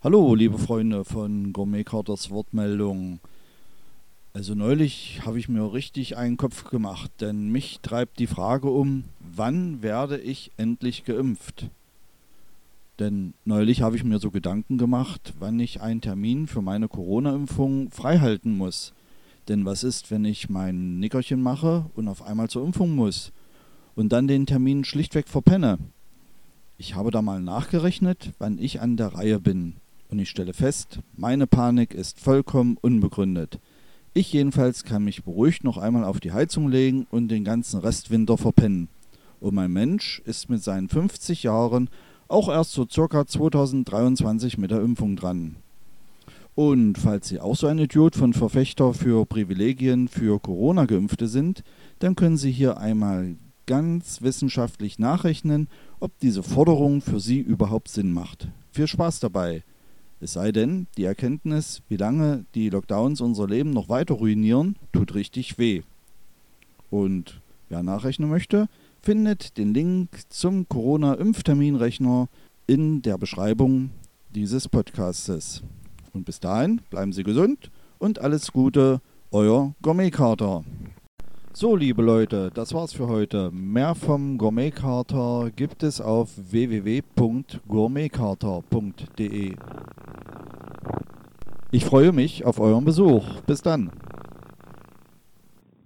Hallo, liebe Freunde von Gourmet Carters Wortmeldung. Also neulich habe ich mir richtig einen Kopf gemacht, denn mich treibt die Frage um, wann werde ich endlich geimpft? Denn neulich habe ich mir so Gedanken gemacht, wann ich einen Termin für meine Corona-Impfung freihalten muss. Denn was ist, wenn ich mein Nickerchen mache und auf einmal zur Impfung muss und dann den Termin schlichtweg verpenne? Ich habe da mal nachgerechnet, wann ich an der Reihe bin. Und ich stelle fest, meine Panik ist vollkommen unbegründet. Ich jedenfalls kann mich beruhigt noch einmal auf die Heizung legen und den ganzen Restwinter verpennen. Und mein Mensch ist mit seinen 50 Jahren auch erst so circa 2023 mit der Impfung dran. Und falls Sie auch so ein Idiot von Verfechter für Privilegien für Corona-Geimpfte sind, dann können Sie hier einmal ganz wissenschaftlich nachrechnen, ob diese Forderung für Sie überhaupt Sinn macht. Viel Spaß dabei! Es sei denn, die Erkenntnis, wie lange die Lockdowns unser Leben noch weiter ruinieren, tut richtig weh. Und wer nachrechnen möchte, findet den Link zum Corona-Impfterminrechner in der Beschreibung dieses Podcastes. Und bis dahin bleiben Sie gesund und alles Gute, euer Gourmetkater. So, liebe Leute, das war's für heute. Mehr vom Gourmetkater gibt es auf www.gourmetkater.de. Ich freue mich auf euren Besuch. Bis dann.